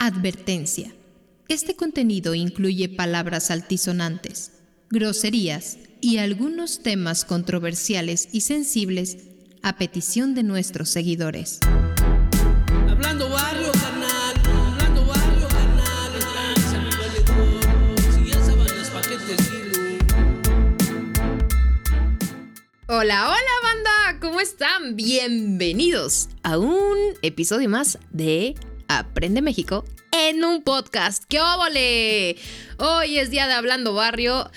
Advertencia. Este contenido incluye palabras altisonantes, groserías y algunos temas controversiales y sensibles a petición de nuestros seguidores. Hablando barrio, canal. Hablando barrio, canal. Lanza mi valedor. Si ya saben los paquetes, dilo. Hola, hola banda, ¿cómo están? Bienvenidos a un episodio más de Aprende México en un podcast. ¡Qué óvole! Hoy es día de Hablando Barrio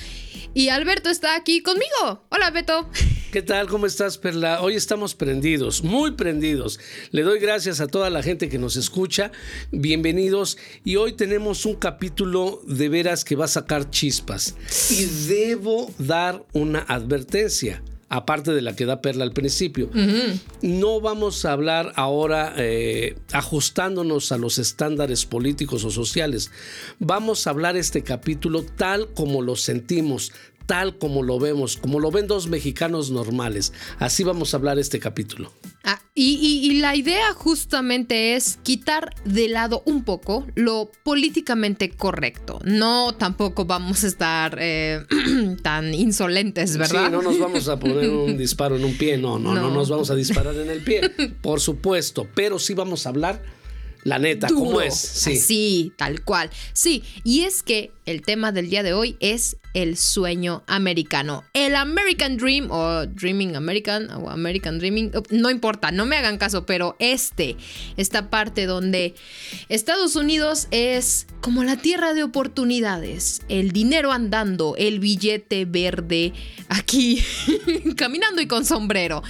y Alberto está aquí conmigo. Hola, Beto. ¿Qué tal? ¿Cómo estás, Perla? Hoy estamos prendidos, muy prendidos. Le doy gracias a toda la gente que nos escucha. Bienvenidos. Y hoy tenemos un capítulo de veras que va a sacar chispas. Y debo dar una advertencia aparte de la que da Perla al principio. No vamos a hablar ahora eh, ajustándonos a los estándares políticos o sociales. Vamos a hablar este capítulo tal como lo sentimos, tal como lo vemos, como lo ven dos mexicanos normales. Así vamos a hablar este capítulo. Ah, y, y- y la idea justamente es quitar de lado un poco lo políticamente correcto. No tampoco vamos a estar eh, tan insolentes, ¿verdad? Sí, no nos vamos a poner un disparo en un pie, no, no, no, No. nos vamos a disparar en el pie, por supuesto, pero sí vamos a hablar la neta, Duro. cómo es. Sí. Así, tal cual. Sí, y es que el tema del día de hoy es el sueño americano. El American Dream o Dreaming American o American Dreaming, no importa, no me hagan caso, pero este, esta parte donde Estados Unidos es como la tierra de oportunidades, el dinero andando, el billete verde aquí caminando y con sombrero.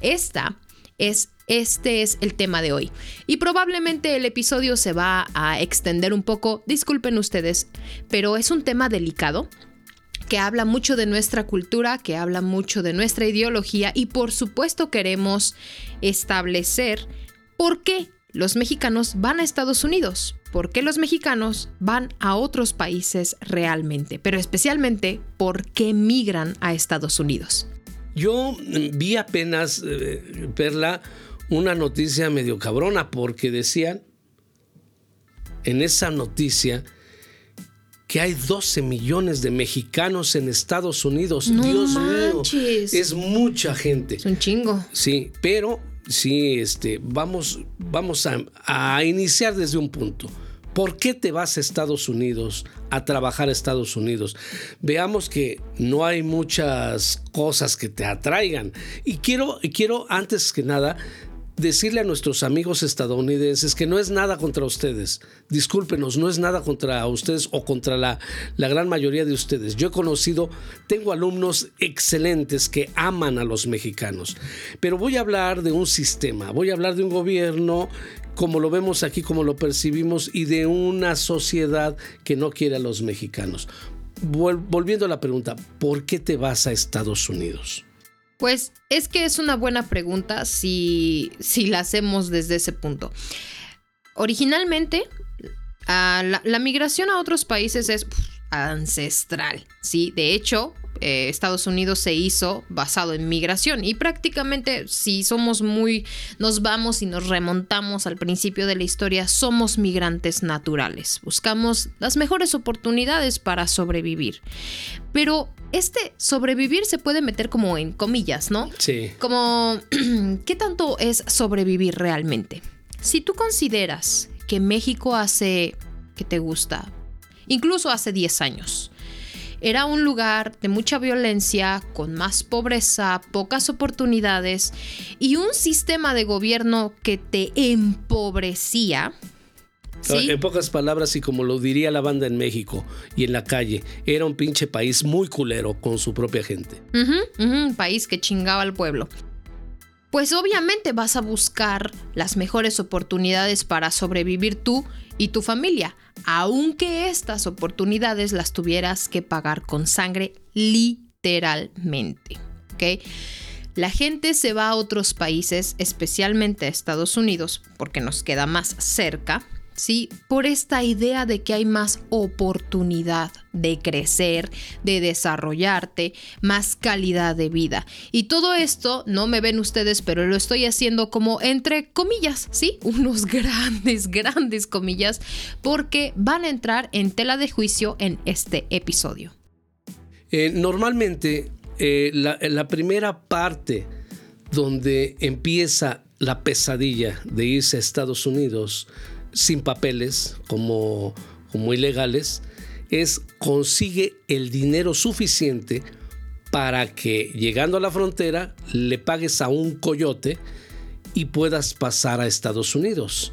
Esta es este es el tema de hoy. Y probablemente el episodio se va a extender un poco, disculpen ustedes, pero es un tema delicado que habla mucho de nuestra cultura, que habla mucho de nuestra ideología y por supuesto queremos establecer por qué los mexicanos van a Estados Unidos, por qué los mexicanos van a otros países realmente, pero especialmente por qué migran a Estados Unidos. Yo mm, vi apenas, eh, Perla, una noticia medio cabrona porque decían en esa noticia que hay 12 millones de mexicanos en Estados Unidos. No Dios manches. mío, es mucha gente. Es un chingo. Sí, pero sí, este, vamos, vamos a, a iniciar desde un punto. ¿Por qué te vas a Estados Unidos a trabajar a Estados Unidos? Veamos que no hay muchas cosas que te atraigan. Y quiero, quiero antes que nada decirle a nuestros amigos estadounidenses que no es nada contra ustedes. Discúlpenos, no es nada contra ustedes o contra la, la gran mayoría de ustedes. Yo he conocido, tengo alumnos excelentes que aman a los mexicanos. Pero voy a hablar de un sistema, voy a hablar de un gobierno como lo vemos aquí, como lo percibimos, y de una sociedad que no quiere a los mexicanos. Vol- volviendo a la pregunta, ¿por qué te vas a Estados Unidos? Pues es que es una buena pregunta si, si la hacemos desde ese punto. Originalmente, la, migración a otros países es pf, ancestral, ¿sí? De hecho, eh, Estados Unidos se hizo basado en migración y prácticamente si somos muy, nos vamos y nos remontamos al principio de la historia, somos migrantes naturales. Buscamos las mejores oportunidades para sobrevivir. Pero este sobrevivir se puede meter como en comillas, ¿no? Sí. Como, ¿qué tanto es sobrevivir realmente? Si tú consideras que México hace, ¿qué te gusta? Incluso hace 10 años. Era un lugar de mucha violencia, con más pobreza, pocas oportunidades y un sistema de gobierno que te empobrecía. ¿sí? En pocas palabras, y como lo diría la banda en México y en la calle, era un pinche país muy culero con su propia gente. Un país que chingaba al pueblo. Pues obviamente vas a buscar las mejores oportunidades para sobrevivir tú y tu familia, aunque estas oportunidades las tuvieras que pagar con sangre literalmente. ¿ok? La gente se va a otros países, especialmente a Estados Unidos, porque nos queda más cerca, ¿sí? Por esta idea de que hay más oportunidad de crecer, de desarrollarte, más calidad de vida. Y todo esto, no me ven ustedes, pero lo estoy haciendo como entre comillas, ¿sí? Unos grandes, grandes comillas, porque van a entrar en tela de juicio en este episodio. Eh, normalmente, eh, la, la primera parte donde empieza la pesadilla de irse a Estados Unidos sin papeles, como, como ilegales, es consigue el dinero suficiente para que llegando a la frontera le pagues a un coyote y puedas pasar a Estados Unidos.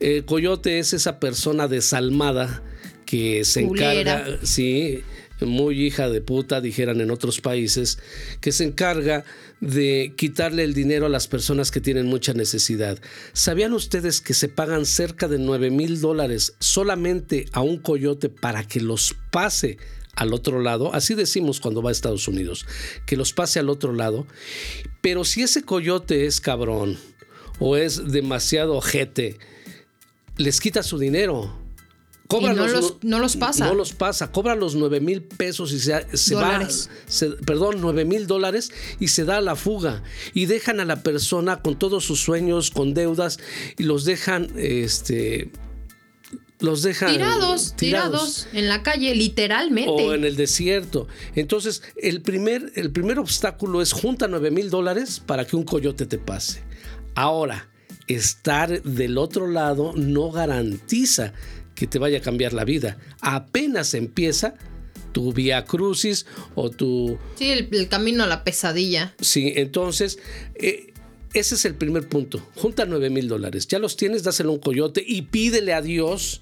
El coyote es esa persona desalmada que se Culera. encarga, sí, muy hija de puta, dijeran en otros países, que se encarga de quitarle el dinero a las personas que tienen mucha necesidad. ¿Sabían ustedes que se pagan cerca de 9 mil dólares solamente a un coyote para que los pase al otro lado? Así decimos cuando va a Estados Unidos, que los pase al otro lado. Pero si ese coyote es cabrón o es demasiado ojete, les quita su dinero. Cobra Y no los- no los pasa. No los pasa. Cobra los 9 mil pesos y se, se va. Se- perdón, 9 mil dólares y se da a la fuga. Y dejan a la persona con todos sus sueños, con deudas, y los dejan, este. Los dejan Tirados, tirados, en la calle, literalmente. o en el desierto. Entonces, el primer, el primer obstáculo es junta 9 mil dólares para que un coyote te pase. Ahora, estar del otro lado no garantiza que te vaya a cambiar la vida. Apenas empieza tu vía crucis o tu... Sí, el, el camino a la pesadilla. Sí, entonces... eh, ese es el primer punto. Junta 9 mil dólares. Ya los tienes, dáselo a un coyote y pídele a Dios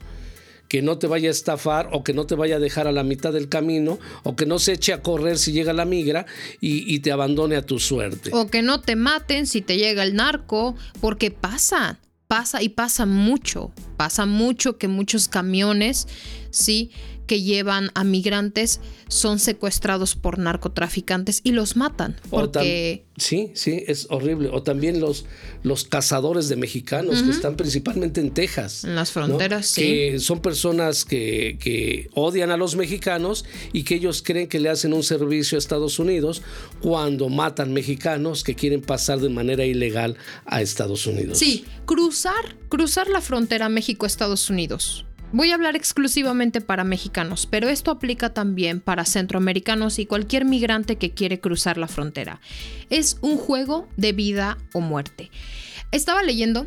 que no te vaya a estafar o que no te vaya a dejar a la mitad del camino o que no se eche a correr si llega la migra y, y te abandone a tu suerte. O que no te maten si te llega el narco, porque pasa, pasa y pasa mucho. Pasa mucho que muchos camiones, sí, que llevan a migrantes son secuestrados por narcotraficantes y los matan. Tam- Porque sí, sí, es horrible. O también los, los cazadores de mexicanos que están principalmente en Texas. en las ¿no? fronteras, sí. Que son personas que, que odian a los mexicanos y que ellos creen que le hacen un servicio a Estados Unidos cuando matan mexicanos que quieren pasar de manera ilegal a Estados Unidos. Sí, cruzar, cruzar la frontera México-Estados Unidos. Voy a hablar exclusivamente para mexicanos, pero esto aplica también para centroamericanos y cualquier migrante que quiere cruzar la frontera. Es un juego de vida o muerte. Estaba leyendo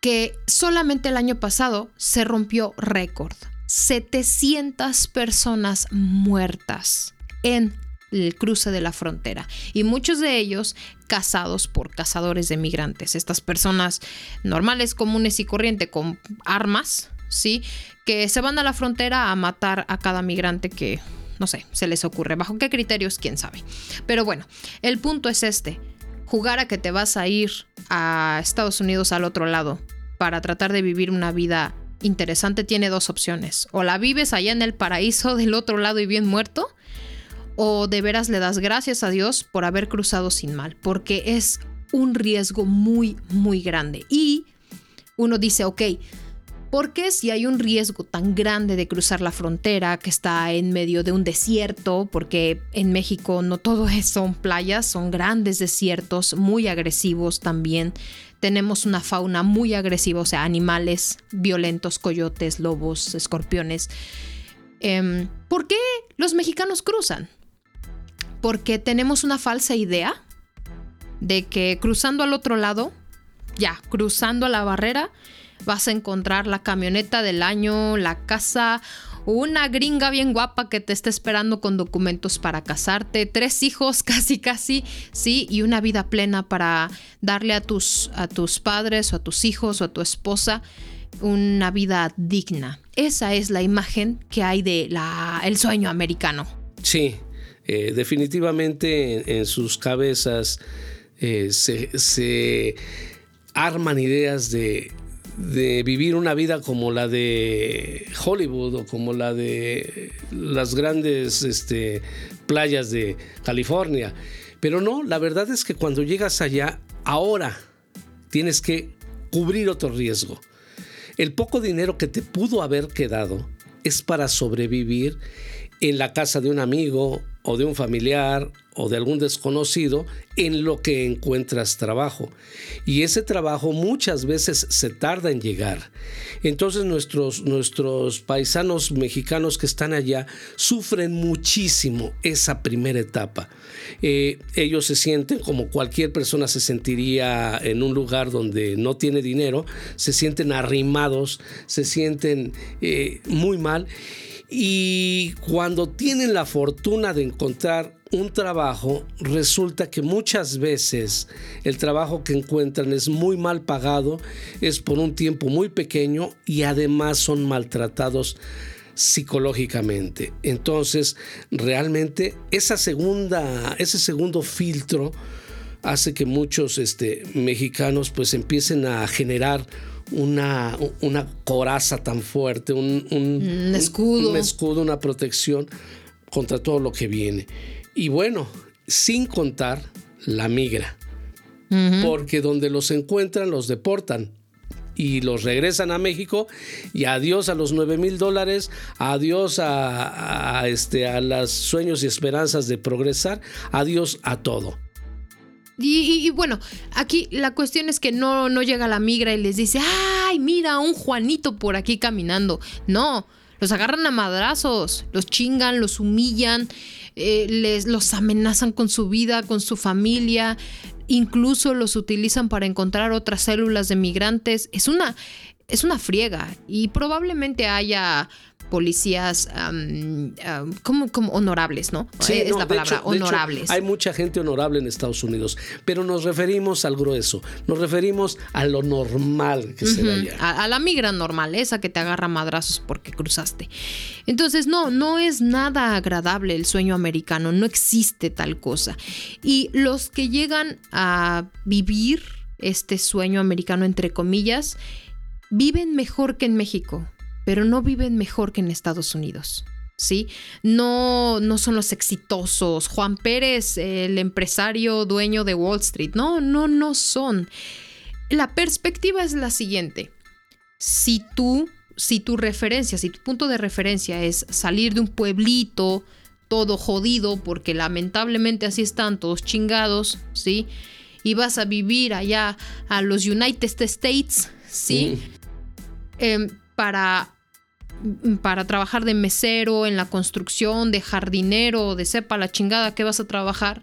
que solamente el año pasado se rompió récord. 700 personas muertas en el cruce de la frontera y muchos de ellos cazados por cazadores de migrantes. Estas personas normales, comunes y corriente con armas, ¿sí? Que se van a la frontera a matar a cada migrante que, no sé, se les ocurre. ¿Bajo qué criterios? ¿Quién sabe? Pero bueno, el punto es este. Jugar a que te vas a ir a Estados Unidos al otro lado para tratar de vivir una vida interesante tiene dos opciones. O la vives allá en el paraíso del otro lado y bien muerto, o de veras le das gracias a Dios por haber cruzado sin mal, porque es un riesgo muy, muy grande. Y uno dice, ok, ¿por qué si hay un riesgo tan grande de cruzar la frontera que está en medio de un desierto? Porque en México no todo son playas, son grandes desiertos, muy agresivos también. Tenemos una fauna muy agresiva, o sea, animales violentos, coyotes, lobos, escorpiones. Em, ¿Por qué los mexicanos cruzan? Porque tenemos una falsa idea de que cruzando al otro lado, ya, cruzando la barrera, vas a encontrar la camioneta del año, la casa, una gringa bien guapa que te está esperando con documentos para casarte, tres hijos casi casi, sí, y una vida plena para darle a tus, a tus padres o a tus hijos o a tu esposa una vida digna. Esa es la imagen que hay de la, el sueño americano. Sí, eh, definitivamente en, sus cabezas eh, se, se arman ideas de, de vivir una vida como la de Hollywood o como la de las grandes este, playas de California. Pero no, la verdad es que cuando llegas allá, ahora tienes que cubrir otro riesgo. el poco dinero que te pudo haber quedado es para sobrevivir en la casa de un amigo o de un familiar o de algún desconocido en lo que encuentras trabajo. Y ese trabajo muchas veces se tarda en llegar. Entonces nuestros, nuestros paisanos mexicanos que están allá sufren muchísimo esa primera etapa. Eh, ellos se sienten como cualquier persona se sentiría en un lugar donde no tiene dinero, se sienten arrimados, se sienten eh, muy mal. Y cuando tienen la fortuna de encontrar un trabajo, resulta que muchas veces el trabajo que encuentran es muy mal pagado, es por un tiempo muy pequeño y además son maltratados psicológicamente. Entonces, realmente esa segunda, ese segundo filtro hace que muchos este, mexicanos pues empiecen a generar una, una coraza tan fuerte, un, un, escudo. un escudo, una protección contra todo lo que viene. Y bueno, sin contar la migra, porque donde los encuentran los deportan y los regresan a México y adiós a los 9 mil dólares, adiós a, a, este, a los sueños y esperanzas de progresar, adiós a todo. Y, y, bueno, aquí la cuestión es que no, no llega la migra y les dice, ay, mira, un Juanito por aquí caminando. No, los agarran a madrazos, los chingan, los humillan, eh, les, los amenazan con su vida, con su familia, incluso los utilizan para encontrar otras células de migrantes. Es una, es una friega y probablemente haya policías um, um, como, como, honorables, ¿no? Sí, es no, la palabra, hecho, honorables. Hecho, hay mucha gente honorable en Estados Unidos, pero nos referimos al grueso, nos referimos a lo normal que uh -huh. se ve allá. A, a, la migra normal, esa que te agarra madrazos porque cruzaste. Entonces, no, no es nada agradable el sueño americano, no existe tal cosa. Y los que llegan a vivir este sueño americano, entre comillas, viven mejor que en México pero no viven mejor que en Estados Unidos. ¿Sí? No, no son los exitosos. Juan Pérez, el empresario dueño de Wall Street. No, no, no son. La perspectiva es la siguiente. Si tú, si tu referencia, si tu punto de referencia es salir de un pueblito todo jodido, porque lamentablemente así están todos chingados, ¿sí? Y vas a vivir allá a los United States, ¿sí? Mm. Eh, para para trabajar de mesero en la construcción, de jardinero, de sepa la chingada que vas a trabajar,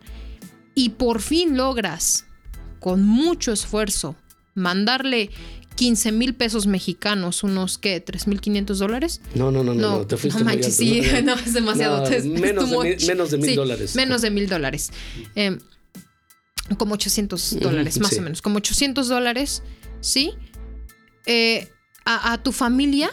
y por fin logras, con mucho esfuerzo, mandarle 15 mil pesos mexicanos, unos ¿qué? ¿3.500 dólares? No, no, no, no, no te fuiste no sí, no, es demasiado. No, es, menos, de mil, menos de mil sí, dólares. Menos de mil dólares. Eh, como 800 dólares, más sí. o menos. Como 800 dólares, ¿sí? Eh, a, a tu familia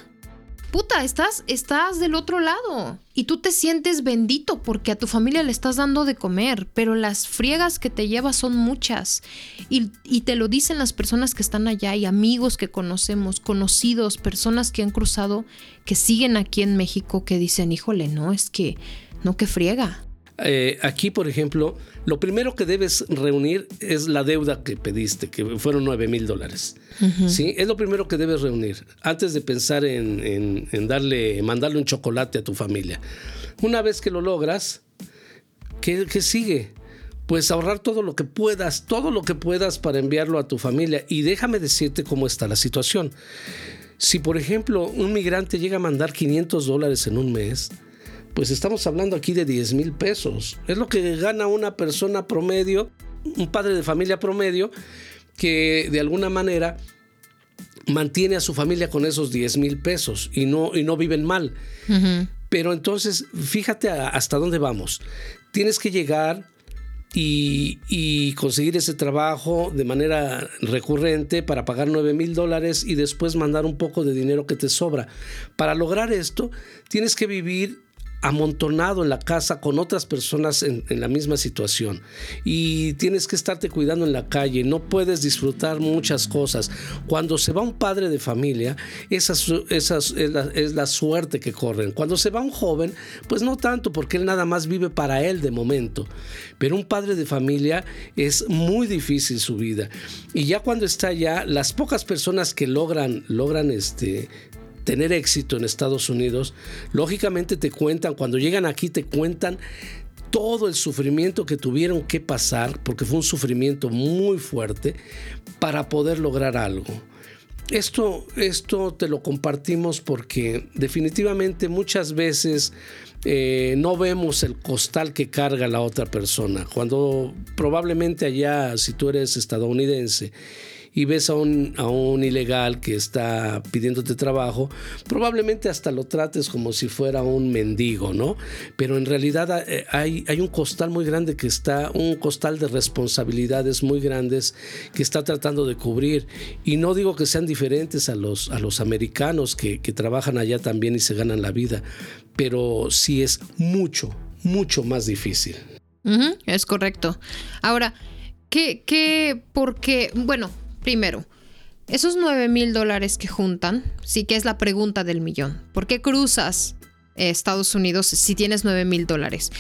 puta, estás, estás del otro lado y tú te sientes bendito porque a tu familia le estás dando de comer, pero las friegas que te llevas son muchas y, y, te lo dicen las personas que están allá y amigos que conocemos, conocidos, personas que han cruzado, que siguen aquí en México, que dicen, híjole, no, es que, no, que friega. Eh, aquí, por ejemplo, lo primero que debes reunir es la deuda que pediste, que fueron 9 mil dólares. Uh -huh. ¿Sí? Es lo primero que debes reunir antes de pensar en, en, en, darle, mandarle un chocolate a tu familia. Una vez que lo logras, ¿qué, qué sigue? Pues ahorrar todo lo que puedas, todo lo que puedas para enviarlo a tu familia. Y déjame decirte cómo está la situación. Si, por ejemplo, un migrante llega a mandar 500 dólares en un mes, pues estamos hablando aquí de 10 mil pesos. Es lo que gana una persona promedio, un padre de familia promedio, que de alguna manera mantiene a su familia con esos 10 mil pesos y no, y no viven mal. Uh -huh. Pero entonces, fíjate hasta dónde vamos. Tienes que llegar y, y, conseguir ese trabajo de manera recurrente para pagar 9 mil dólares y después mandar un poco de dinero que te sobra. Para lograr esto, tienes que vivir amontonado en la casa con otras personas en, la misma situación y tienes que estarte cuidando en la calle, no puedes disfrutar muchas cosas. Cuando se va un padre de familia, esa, esa es, la, suerte que corren. Cuando se va un joven, pues no tanto porque él nada más vive para él de momento, pero un padre de familia es muy difícil su vida. Y ya cuando está allá, las pocas personas que logran, logran este, tener éxito en Estados Unidos, lógicamente te cuentan, cuando llegan aquí te cuentan todo el sufrimiento que tuvieron que pasar, porque fue un sufrimiento muy fuerte, para poder lograr algo. Esto, esto te lo compartimos porque definitivamente muchas veces eh, no vemos el costal que carga la otra persona. Cuando probablemente allá, si tú eres estadounidense, y ves a un, a un ilegal que está pidiéndote trabajo, probablemente hasta lo trates como si fuera un mendigo, ¿no? Pero en realidad eh, hay, hay un costal muy grande que está, un costal de responsabilidades muy grandes que está tratando de cubrir. Y no digo que sean diferentes a los, a los americanos que, que trabajan allá también y se ganan la vida, pero sí es mucho, mucho más difícil. es correcto. Ahora, ¿qué, qué, porque, bueno, Primero, esos 9 mil dólares que juntan, sí que es la pregunta del millón. ¿Por qué cruzas Estados Unidos si tienes 9 mil dólares?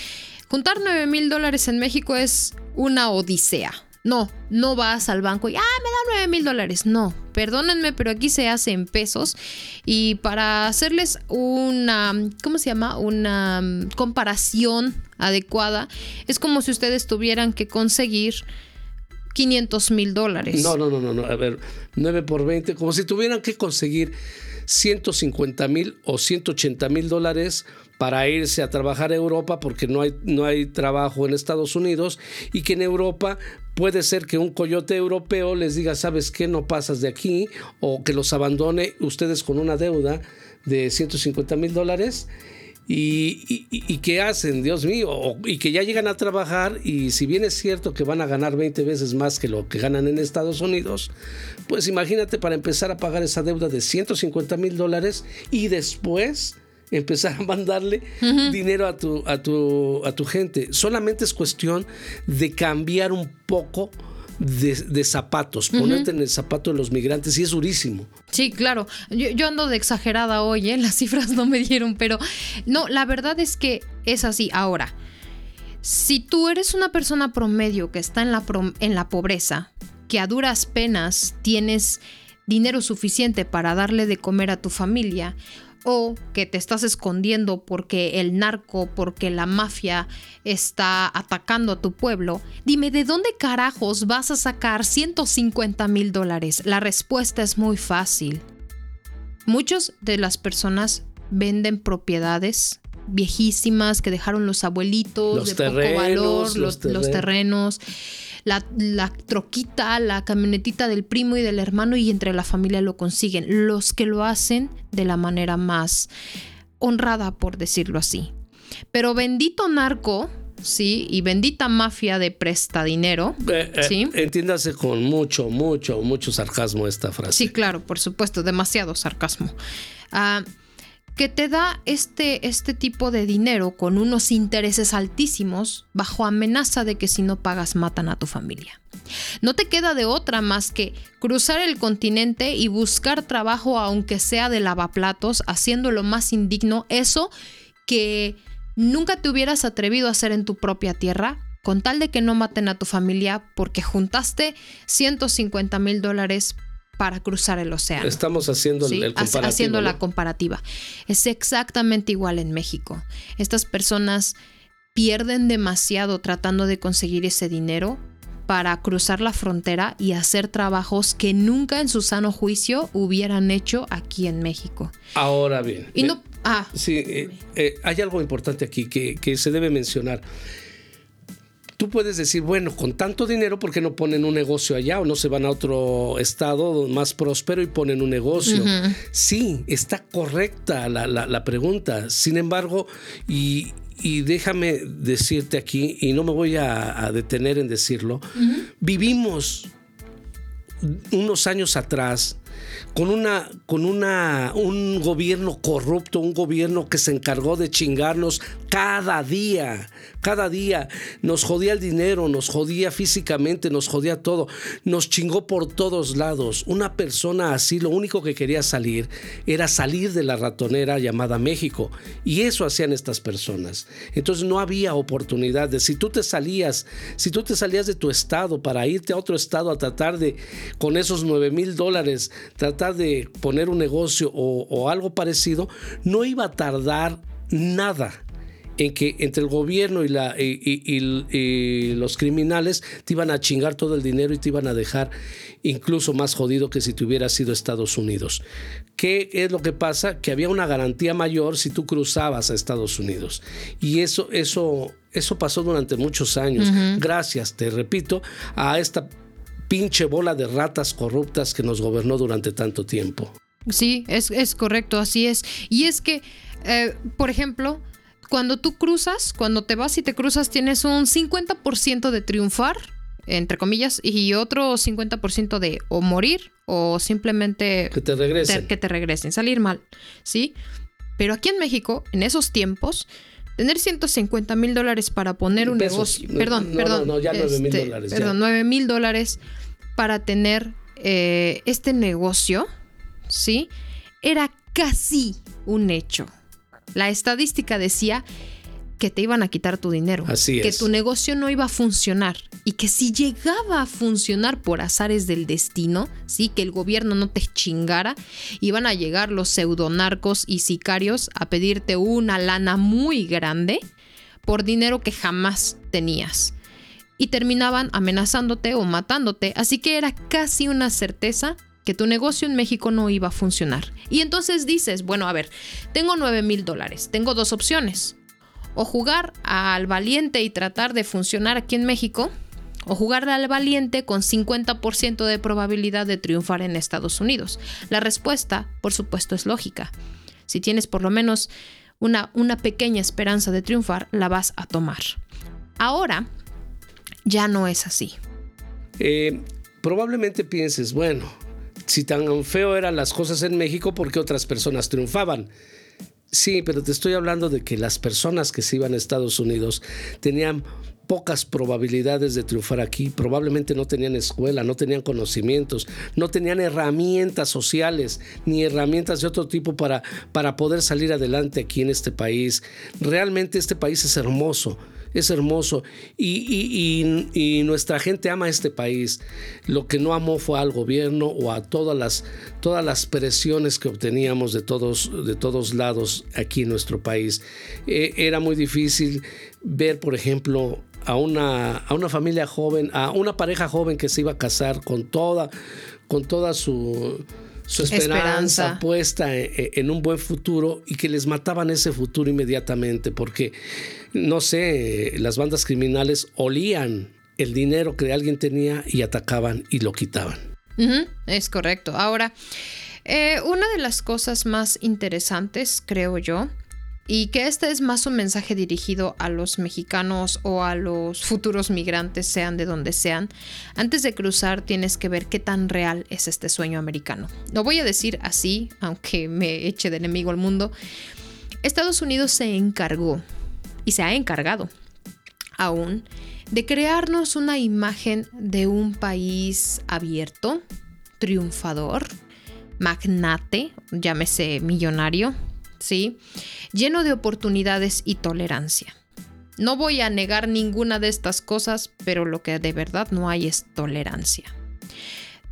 Juntar 9 mil dólares en México es una odisea. No, no vas al banco y, ah, me da 9 mil dólares. No, perdónenme, pero aquí se hace en pesos. Y para hacerles una, ¿cómo se llama? Una mm, comparación adecuada, es como si ustedes tuvieran que conseguir 500 mil dólares. No, no, no, no, a ver, 9 por 20, como si tuvieran que conseguir 150 mil o 180 mil dólares para irse a trabajar a Europa porque no hay, no hay trabajo en Estados Unidos y que en Europa puede ser que un coyote europeo les diga, sabes qué, no pasas de aquí o que los abandone ustedes con una deuda de 150 mil dólares y, y, qué hacen, Dios mío, y que ya llegan a trabajar y si bien es cierto que van a ganar 20 veces más que lo que ganan en Estados Unidos, pues imagínate para empezar a pagar esa deuda de 150 mil dólares y después empezar a mandarle dinero a tu, a, tu, a tu gente. Solamente es cuestión de cambiar un poco de, zapatos, ponerte en el zapato de los migrantes y es durísimo. Sí, claro. Yo, ando de exagerada hoy, ¿eh? las cifras no me dieron, pero no, la verdad es que es así. Ahora, si tú eres una persona promedio que está en la, en la pobreza, que a duras penas tienes dinero suficiente para darle de comer a tu familia, o que te estás escondiendo porque el narco, porque la mafia está atacando a tu pueblo, dime, ¿de dónde carajos vas a sacar 150 mil dólares? La respuesta es muy fácil. Muchas de las personas venden propiedades viejísimas que dejaron los abuelitos de poco valor, los, terrenos la, troquita, la camionetita del primo y del hermano y entre la familia lo consiguen. Los que lo hacen de la manera más honrada, por decirlo así. Pero bendito narco, sí, y bendita mafia de presta dinero, eh, eh, sí. Entiéndase con mucho, mucho, mucho sarcasmo esta frase. Sí, claro, por supuesto, demasiado sarcasmo. Ah, que te da este, este tipo de dinero con unos intereses altísimos bajo amenaza de que si no pagas matan a tu familia. No te queda de otra más que cruzar el continente y buscar trabajo aunque sea de lavaplatos, haciendo lo más indigno, eso que nunca te hubieras atrevido a hacer en tu propia tierra, con tal de que no maten a tu familia porque juntaste 150 mil dólares para cruzar el océano. Estamos haciendo el, Haciendo la comparativa. Es exactamente igual en México. Estas personas pierden demasiado tratando de conseguir ese dinero para cruzar la frontera y hacer trabajos que nunca en su sano juicio hubieran hecho aquí en México. Ahora bien. Y no, ah. Sí, eh, eh, hay algo importante aquí que, que se debe mencionar tú puedes decir, bueno, con tanto dinero, ¿por qué no ponen un negocio allá o no se van a otro estado más próspero y ponen un negocio? Sí, está correcta la, pregunta. Sin embargo, y, déjame decirte aquí, y no me voy a, detener en decirlo, vivimos unos años atrás con una con una un gobierno corrupto, un gobierno que se encargó de chingarnos cada día, cada día nos jodía el dinero, nos jodía físicamente, nos jodía todo, nos chingó por todos lados. Una persona así lo único que quería salir era salir de la ratonera llamada México y eso hacían estas personas. Entonces no había oportunidad de si tú te salías, si tú te salías de tu estado para irte a otro estado a tratar de con esos 9 mil dólares tratar de poner un negocio o, algo parecido, no iba a tardar nada en que entre el gobierno y, la, y, los criminales te iban a chingar todo el dinero y te iban a dejar incluso más jodido que si te hubieras sido Estados Unidos. ¿Qué es lo que pasa? Que había una garantía mayor si tú cruzabas a Estados Unidos. Y eso, eso, eso pasó durante muchos años. Gracias, te repito, a esta pinche bola de ratas corruptas que nos gobernó durante tanto tiempo. Sí, es, correcto, así es. Y es que, eh, por ejemplo, cuando tú cruzas, cuando te vas y te cruzas, tienes un 50% de triunfar, entre comillas, y otro 50% de o morir o simplemente... Que te regresen. que te regresen, salir mal, ¿sí? Pero aquí en México, en esos tiempos, tener 150 mil dólares para poner un negocio. Perdón, perdón. No, ya 9 mil este, dólares. Perdón, 9 mil dólares para tener eh, este negocio, ¿sí? Era casi un hecho. La estadística decía que te iban a quitar tu dinero, Así que tu negocio no iba a funcionar y que si llegaba a funcionar por azares del destino, sí, que el gobierno no te chingara, iban a llegar los pseudonarcos y sicarios a pedirte una lana muy grande por dinero que jamás tenías y terminaban amenazándote o matándote, así que era casi una certeza que tu negocio en México no iba a funcionar. Y entonces dices, bueno, a ver, tengo 9 mil dólares, tengo dos opciones. O jugar al valiente y tratar de funcionar aquí en México, o jugar al valiente con 50% de probabilidad de triunfar en Estados Unidos. La respuesta, por supuesto, es lógica. Si tienes por lo menos una, una pequeña esperanza de triunfar, la vas a tomar. Ahora, ya no es así. Eh, probablemente pienses, bueno, si tan feo eran las cosas en México, ¿por qué otras personas triunfaban? Sí, pero te estoy hablando de que las personas que se iban a Estados Unidos tenían pocas probabilidades de triunfar aquí. Probablemente no tenían escuela, no tenían conocimientos, no tenían herramientas sociales ni herramientas de otro tipo para, para poder salir adelante aquí en este país. Realmente este país es hermoso es hermoso y, nuestra gente ama este país. Lo que no amó fue al gobierno o a todas las, todas las presiones que obteníamos de todos, de todos lados aquí en nuestro país. Eh, era muy difícil ver, por ejemplo, a una, a una familia joven, a una pareja joven que se iba a casar con toda, con toda su su esperanza, puesta en, un buen futuro y que les mataban ese futuro inmediatamente porque, no sé, las bandas criminales olían el dinero que alguien tenía y atacaban y lo quitaban. es correcto. Ahora, eh, una de las cosas más interesantes, creo yo, y que este es más un mensaje dirigido a los mexicanos o a los futuros migrantes, sean de donde sean. Antes de cruzar tienes que ver qué tan real es este sueño americano. Lo voy a decir así, aunque me eche de enemigo al mundo. Estados Unidos se encargó y se ha encargado aún de crearnos una imagen de un país abierto, triunfador, magnate, llámese millonario, ¿sí? Lleno de oportunidades y tolerancia. No voy a negar ninguna de estas cosas, pero lo que de verdad no hay es tolerancia.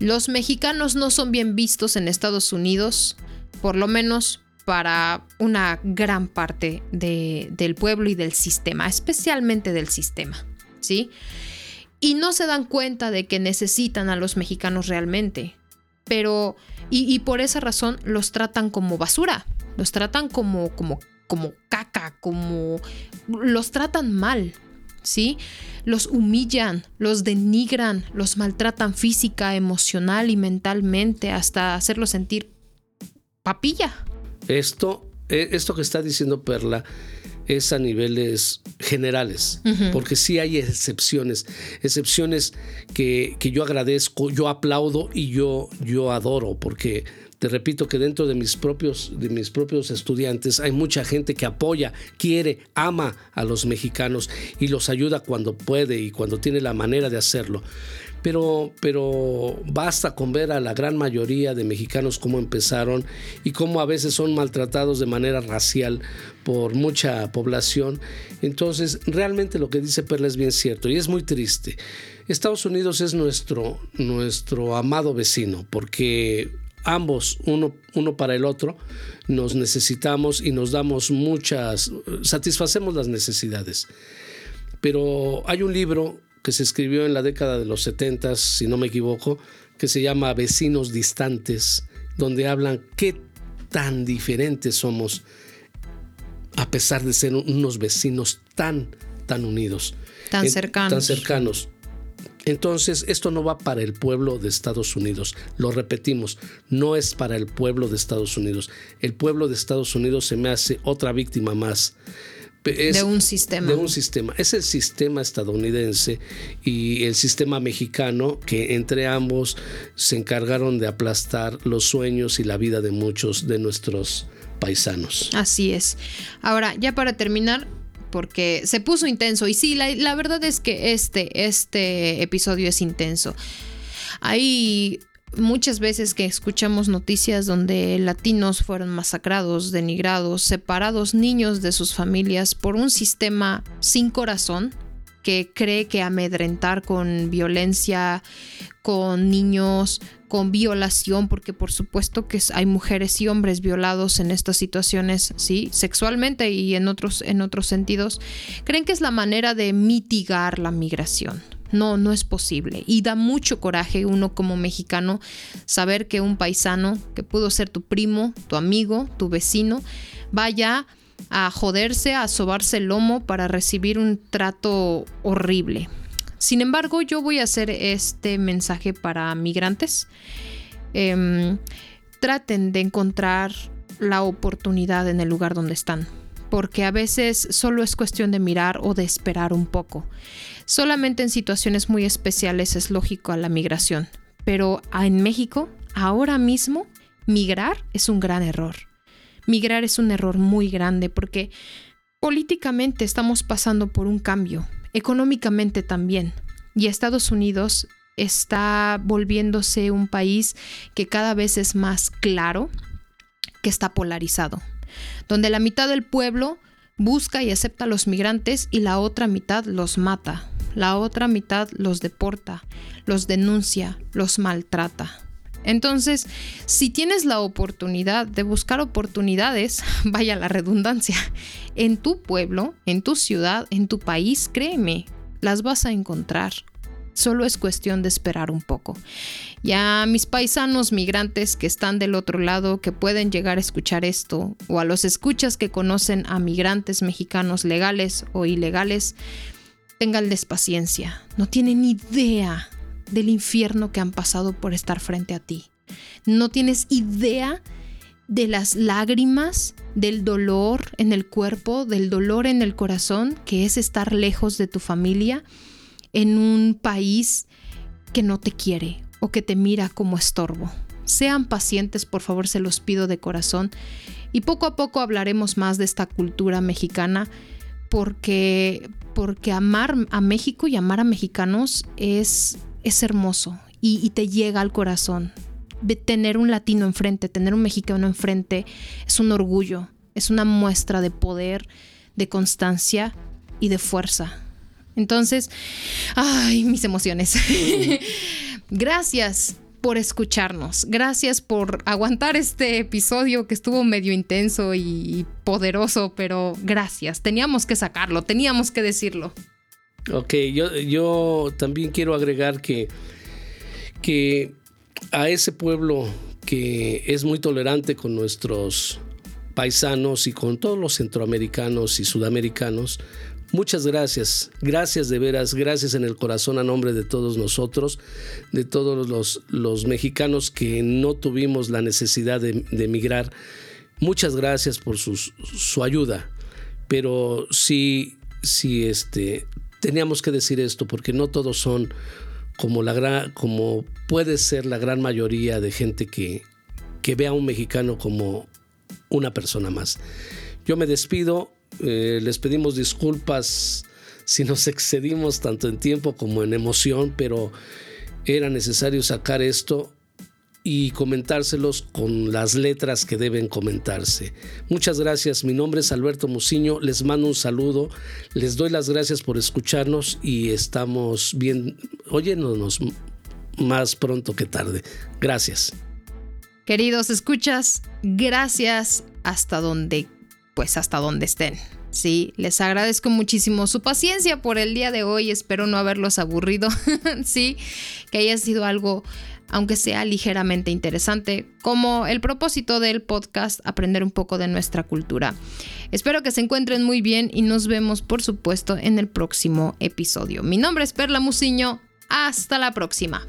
Los mexicanos no son bien vistos en Estados Unidos, por lo menos para una gran parte del pueblo y del sistema, especialmente del sistema, ¿sí? Y no se dan cuenta de que necesitan a los mexicanos realmente, pero, y, y por esa razón los tratan como basura, los tratan como, como, como caca, como... los tratan mal, ¿sí? Los humillan, los denigran, los maltratan física, emocional y mentalmente hasta hacerlos sentir papilla. Esto, e, esto que está diciendo Perla es a niveles generales, porque sí hay excepciones, excepciones que, que, yo agradezco, yo aplaudo y yo, yo adoro, porque te repito que dentro de mis propios de mis propios estudiantes hay mucha gente que apoya, quiere, ama a los mexicanos y los ayuda cuando puede y cuando tiene la manera de hacerlo. Pero, pero basta con ver a la gran mayoría de mexicanos cómo empezaron y cómo a veces son maltratados de manera racial por mucha población. Entonces, realmente lo que dice Perla es bien cierto y es muy triste. Estados Unidos es nuestro, nuestro amado vecino porque ambos, uno, uno para el otro, nos necesitamos y nos damos muchas, satisfacemos las necesidades. Pero hay un libro que se escribió en la década de los 70, si no me equivoco, que se llama Vecinos Distantes, donde hablan qué tan diferentes somos a pesar de ser unos vecinos tan, tan unidos. Tan cercanos. Tan cercanos. Entonces, esto no va para el pueblo de Estados Unidos. Lo repetimos, no es para el pueblo de Estados Unidos. El pueblo de Estados Unidos se me hace otra víctima más. De un sistema. De un sistema. Es el sistema estadounidense y el sistema mexicano que entre ambos se encargaron de aplastar los sueños y la vida de muchos de nuestros paisanos. Así es. Ahora, ya para terminar, porque se puso intenso. Y sí, la, verdad es que este, este episodio es intenso. Hay muchas veces que escuchamos noticias donde latinos fueron masacrados, denigrados, separados niños de sus familias por un sistema sin corazón que cree que amedrentar con violencia, con niños, con violación, porque por supuesto que hay mujeres y hombres violados en estas situaciones, sí, sexualmente y en otros, en otros sentidos, creen que es la manera de mitigar la migración. No, no es posible. Y da mucho coraje uno como mexicano saber que un paisano, que pudo ser tu primo, tu amigo, tu vecino, vaya a joderse, a sobarse el lomo para recibir un trato horrible. Sin embargo, yo voy a hacer este mensaje para migrantes. Em, traten de encontrar la oportunidad en el lugar donde están, porque a veces solo es cuestión de mirar o de esperar un poco. Solamente en situaciones muy especiales es lógico a la migración, pero en México, ahora mismo, migrar es un gran error. Migrar es un error muy grande porque políticamente estamos pasando por un cambio económicamente también. Y Estados Unidos está volviéndose un país que cada vez es más claro que está polarizado, donde la mitad del pueblo busca y acepta a los migrantes y la otra mitad los mata, la otra mitad los deporta, los denuncia, los maltrata. Entonces, si tienes la oportunidad de buscar oportunidades, vaya la redundancia, en tu pueblo, en tu ciudad, en tu país, créeme, las vas a encontrar. Solo es cuestión de esperar un poco. Ya mis paisanos migrantes que están del otro lado, que pueden llegar a escuchar esto, o a los escuchas que conocen a migrantes mexicanos legales o ilegales, tenganles paciencia. No tienen idea del infierno que han pasado por estar frente a ti. No tienes idea de las lágrimas, del dolor en el cuerpo, del dolor en el corazón, que es estar lejos de tu familia en un país que no te quiere o que te mira como estorbo. Sean pacientes, por favor, se los pido de corazón. Y poco a poco hablaremos más de esta cultura mexicana porque, porque amar a México y amar a mexicanos es es hermoso y, te llega al corazón. tener un latino enfrente, tener un mexicano enfrente, es un orgullo, es una muestra de poder, de constancia y de fuerza. Entonces, ay, mis emociones. Gracias por escucharnos. Gracias por aguantar este episodio que estuvo medio intenso y poderoso, pero gracias. Teníamos que sacarlo, teníamos que decirlo. Ok, yo, yo también quiero agregar que, que a ese pueblo que es muy tolerante con nuestros paisanos y con todos los centroamericanos y sudamericanos, muchas gracias, gracias de veras, gracias en el corazón a nombre de todos nosotros, de todos los, los mexicanos que no tuvimos la necesidad de, emigrar. Muchas gracias por su ayuda pero sí, sí, este, teníamos que decir esto porque no todos son como la gran, como puede ser la gran mayoría de gente que, que ve a un mexicano como una persona más. Yo me despido, eh, les pedimos disculpas si nos excedimos tanto en tiempo como en emoción, pero era necesario sacar esto y comentárselos con las letras que deben comentarse. Muchas gracias, mi nombre es Alberto Muciño, les mando un saludo, les doy las gracias por escucharnos y estamos bien, oyéndonos más pronto que tarde. Gracias. Queridos escuchas, gracias hasta donde, pues hasta donde estén. Sí, les agradezco muchísimo su paciencia por el día de hoy. Espero no haberlos aburrido. sí, que haya sido algo, aunque sea ligeramente interesante, como el propósito del podcast, aprender un poco de nuestra cultura. Espero que se encuentren muy bien y nos vemos, por supuesto, en el próximo episodio. Mi nombre es Perla Musiño. Hasta la próxima.